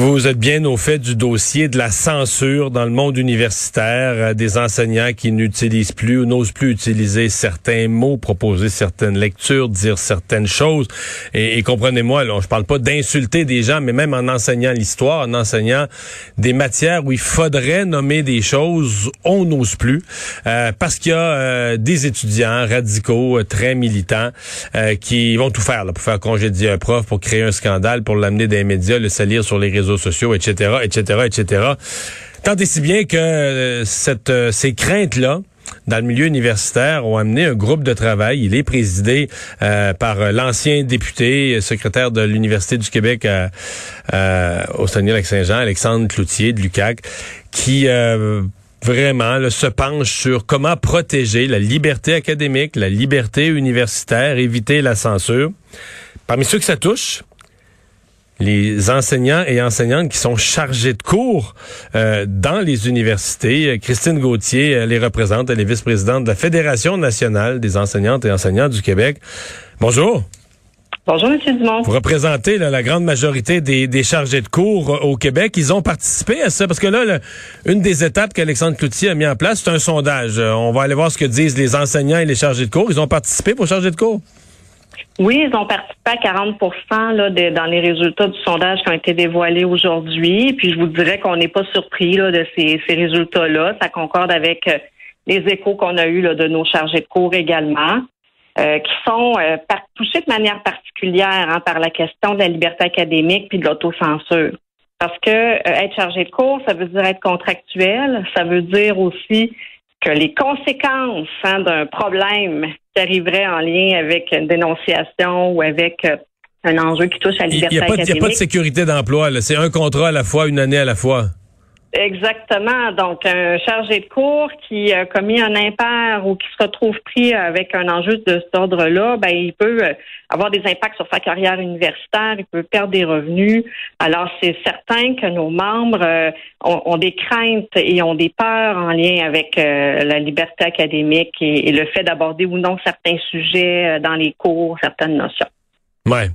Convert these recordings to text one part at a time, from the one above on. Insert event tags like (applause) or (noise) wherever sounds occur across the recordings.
Vous êtes bien au fait du dossier de la censure dans le monde universitaire, euh, des enseignants qui n'utilisent plus ou n'osent plus utiliser certains mots, proposer certaines lectures, dire certaines choses. Et, comprenez-moi, je parle pas d'insulter des gens, mais même en enseignant l'histoire, en enseignant des matières où il faudrait nommer des choses, on n'ose plus, euh, parce qu'il y a euh, des étudiants radicaux, très militants, qui vont tout faire là, pour faire congédier un prof, pour créer un scandale, pour l'amener des médias, le salir sur les réseaux sociaux, etc., etc., etc. Tant et si bien que euh, cette, euh, ces craintes-là, dans le milieu universitaire ont amené un groupe de travail. Il est présidé euh, par l'ancien député, secrétaire de l'Université du Québec au Saguenay-Lac-Saint-Jean, Alexandre Cloutier de l'UQAC, qui vraiment se penche sur comment protéger la liberté académique, la liberté universitaire, éviter la censure. Parmi ceux que ça touche, les enseignants et enseignantes qui sont chargés de cours euh, dans les universités. Christine Gauthier les représente. Elle est vice-présidente de la Fédération nationale des enseignantes et enseignants du Québec. Bonjour. Bonjour, M. Dumont. Vous représentez la grande majorité des, chargés de cours au Québec. Ils ont participé à ça parce que là, une des étapes qu'Alexandre Cloutier a mis en place, c'est un sondage. Euh, on va aller voir ce que disent les enseignants et les chargés de cours. Ils ont participé pour charger de cours? Oui, ils ont participé à 40 là, dans les résultats du sondage qui ont été dévoilés aujourd'hui. Puis je vous dirais qu'on n'est pas surpris de ces, résultats-là. Ça concorde avec euh, les échos qu'on a eus de nos chargés de cours également, euh, qui sont euh, touchés de manière particulière hein, par la question de la liberté académique puis de l'autocensure. Parce que être chargé de cours, ça veut dire être contractuel, ça veut dire aussi que les conséquences hein, d'un problème qui arriverait en lien avec une dénonciation ou avec euh, un enjeu qui touche à la liberté. Il n'y a pas de sécurité d'emploi. C'est un contrat à la fois, une année à la fois. Exactement. Donc, un chargé de cours qui a commis un impair ou qui se retrouve pris avec un enjeu de cet ordre-là, ben, il peut euh, avoir des impacts sur sa carrière universitaire, il peut perdre des revenus. Alors, c'est certain que nos membres euh, ont, des craintes et ont des peurs en lien avec euh, la liberté académique et le fait d'aborder ou non certains sujets dans les cours, certaines notions. Ouais.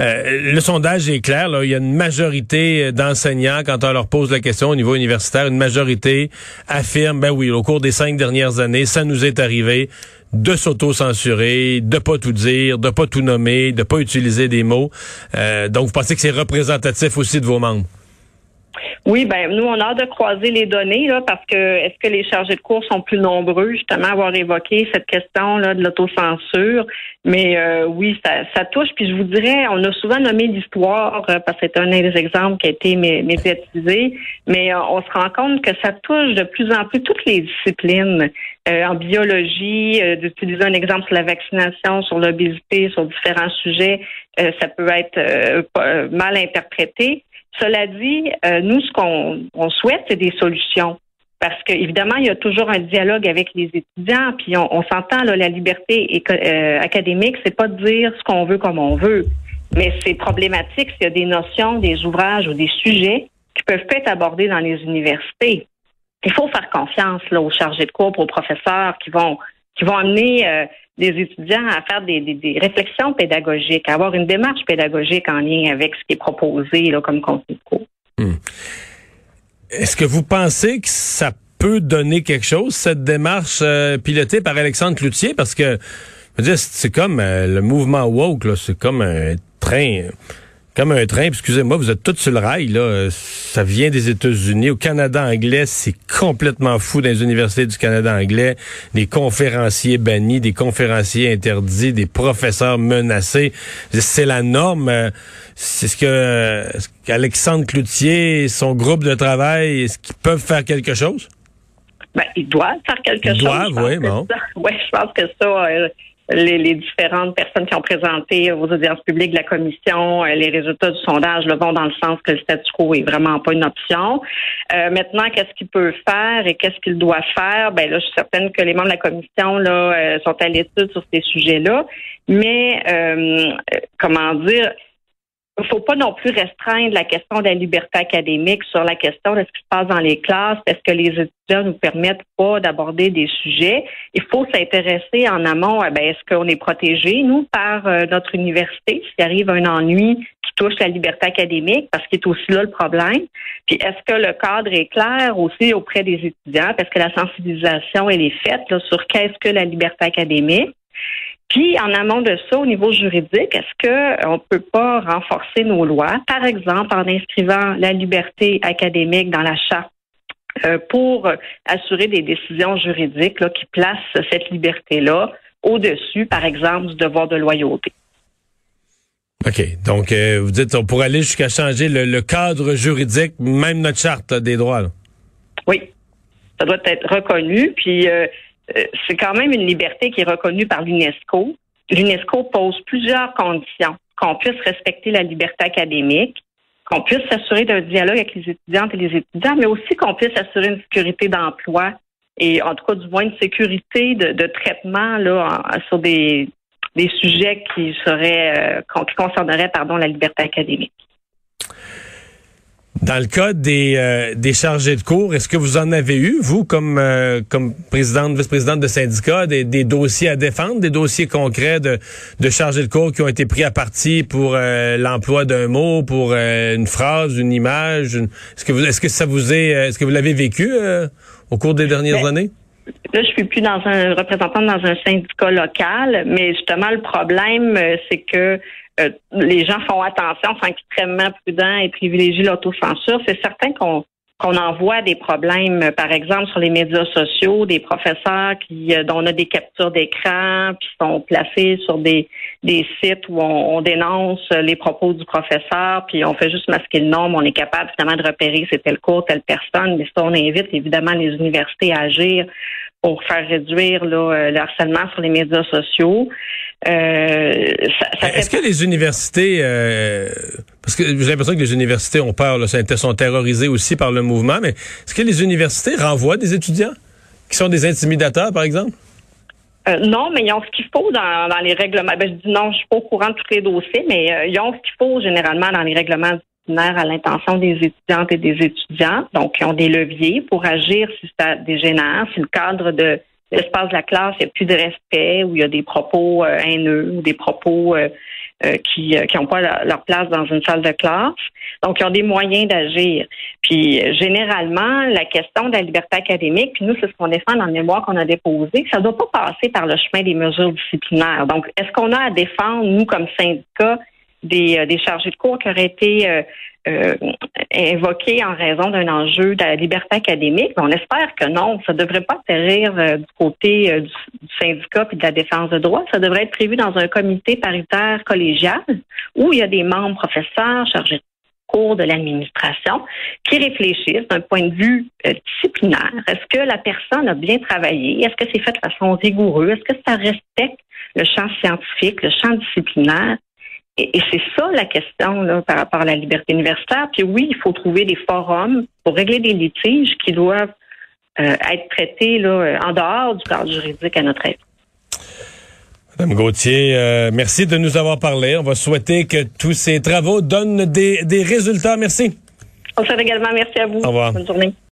Euh, le sondage est clair. Il y a une majorité d'enseignants, quand on leur pose la question au niveau universitaire, une majorité affirme, ben oui, au cours des cinq dernières années, ça nous est arrivé de s'auto-censurer, de pas tout dire, de pas tout nommer, de pas utiliser des mots. Euh, donc, vous pensez que c'est représentatif aussi de vos membres? Oui, ben nous, on a hâte de croiser les données là, parce que est-ce que les chargés de cours sont plus nombreux, justement, à avoir évoqué cette question là de l'autocensure? Mais euh, oui, ça, ça, touche. Puis je vous dirais, on a souvent nommé l'histoire euh, parce que c'est un des exemples qui a été médiatisé, mais euh, on se rend compte que ça touche de plus en plus toutes les disciplines. en biologie, d'utiliser un exemple sur la vaccination, sur l'obésité, sur différents sujets, ça peut être mal interprété. Cela dit, euh, nous, ce qu'on souhaite, c'est des solutions. Parce qu'évidemment, il y a toujours un dialogue avec les étudiants, puis on, s'entend, la liberté euh, académique, c'est pas de dire ce qu'on veut comme on veut. Mais c'est problématique s'il y a des notions, des ouvrages ou des sujets qui peuvent pas être abordés dans les universités. Il faut faire confiance là, aux chargés de cours, aux professeurs qui vont qui vont amener euh, des étudiants à faire des, réflexions pédagogiques, à avoir une démarche pédagogique en lien avec ce qui est proposé là, comme contenu de cours. Hmm. Est-ce que vous pensez que ça peut donner quelque chose, cette démarche euh, pilotée par Alexandre Cloutier? Parce que, c'est comme euh, le mouvement woke, c'est comme un train comme un train, excusez-moi, vous êtes tous sur le rail, là. Ça vient des États-Unis. Au Canada anglais, c'est complètement fou dans les universités du Canada anglais. Des conférenciers bannis, des conférenciers interdits, des professeurs menacés. C'est la norme. C'est ce que qu'Alexandre Cloutier et son groupe de travail, est-ce qu'ils peuvent faire quelque chose? Ben, ils doivent faire quelque ils Doivent, oui, bon. (laughs) Oui, je pense que ça, euh, les, différentes personnes qui ont présenté aux audiences publiques de la commission euh, les résultats du sondage le vont dans le sens que le statu quo est vraiment pas une option. Euh, maintenant, qu'est-ce qu'il peut faire et qu'est-ce qu'il doit faire? Ben là, je suis certaine que les membres de la commission là euh, sont à l'étude sur ces sujets-là. Mais comment dire il ne faut pas non plus restreindre la question de la liberté académique sur la question de ce qui se passe dans les classes. Est-ce que les étudiants nous permettent pas d'aborder des sujets? Il faut s'intéresser en amont à ben, est-ce qu'on est protégé, nous, par euh, notre université, s'il arrive un ennui qui touche la liberté académique, parce qu'il est aussi là le problème. Puis est-ce que le cadre est clair aussi auprès des étudiants? Parce que la sensibilisation, elle est faite là, sur qu'est-ce que la liberté académique? Puis, en amont de ça, au niveau juridique, est-ce qu'on ne peut pas renforcer nos lois, par exemple en inscrivant la liberté académique dans la charte euh, pour assurer des décisions juridiques là, qui placent cette liberté-là au-dessus, par exemple, du devoir de loyauté. OK. Donc, euh, vous dites, on pourrait aller jusqu'à changer le, cadre juridique, même notre charte des droits. Oui. Ça doit être reconnu. Puis, euh, euh, c'est quand même une liberté qui est reconnue par l'UNESCO. L'UNESCO pose plusieurs conditions. Qu'on puisse respecter la liberté académique, qu'on puisse s'assurer d'un dialogue avec les étudiantes et les étudiants, mais aussi qu'on puisse assurer une sécurité d'emploi et en tout cas du moins une sécurité de, traitement sur des, sujets qui seraient euh, qui concerneraient pardon la liberté académique. Dans le cas des, euh, des chargés de cours, est-ce que vous en avez eu, vous, comme, euh, comme présidente, vice-présidente de syndicat, des, des, dossiers à défendre, des dossiers concrets de, de chargés de cours qui ont été pris à partie pour euh, l'emploi d'un mot, pour une phrase, une image? Est-ce que vous, est-ce que ça vous est, est-ce que vous l'avez vécu au cours des dernières ben, années? Là, je suis plus dans un représentant dans un syndicat local, mais justement, le problème, c'est que euh, les gens font attention, sont extrêmement prudents et privilégient l'autocensure. C'est certain qu'on qu'on envoie des problèmes, euh, par exemple, sur les médias sociaux, des professeurs qui euh, dont on a des captures d'écran, puis sont placés sur des, sites où on, dénonce les propos du professeur, puis on fait juste masquer le nom, on est capable finalement de repérer c'est tel cours, telle personne, mais ça, on invite évidemment les universités à agir pour faire réduire là, le harcèlement sur les médias sociaux. Euh, Est-ce que les universités, euh, parce que j'ai l'impression que les universités ont peur, là, sont terrorisées aussi par le mouvement, mais est-ce que les universités renvoient des étudiants qui sont des intimidateurs, par exemple? Euh, non, mais ils ont ce qu'il faut dans, les règlements. Ben, je dis non, je suis pas au courant de tous les dossiers, mais ils ont ce qu'il faut généralement dans les règlements à l'intention des étudiantes et des étudiants. Donc, ils ont des leviers pour agir si ça dégénère, si le cadre de l'espace de la classe, il n'y a plus de respect, où il y a des propos euh, haineux ou des propos euh, euh, qui n'ont pas leur place dans une salle de classe. Donc, ils ont des moyens d'agir. Puis, généralement, la question de la liberté académique, puis nous, c'est ce qu'on défend dans le mémoire qu'on a déposé, ça ne doit pas passer par le chemin des mesures disciplinaires. Donc, est-ce qu'on a à défendre, nous, comme syndicat, des, des chargés de cours qui auraient été euh, invoqué en raison d'un enjeu de la liberté académique. on espère que non, ça ne devrait pas atterrir euh, du côté euh, du, syndicat et de la défense de droit. Ça devrait être prévu dans un comité paritaire collégial où il y a des membres professeurs chargés de cours de l'administration qui réfléchissent d'un point de vue disciplinaire. Est-ce que la personne a bien travaillé? Est-ce que c'est fait de façon rigoureuse? Est-ce que ça respecte le champ scientifique, le champ disciplinaire? Et, c'est ça la question là, par rapport à la liberté universitaire. Puis oui, il faut trouver des forums pour régler des litiges qui doivent euh, être traités là, en dehors du cadre juridique à notre avis. Madame Gauthier, euh, merci de nous avoir parlé. On va souhaiter que tous ces travaux donnent des, des résultats. Merci. On souhaite également merci à vous. Au revoir. Bonne journée.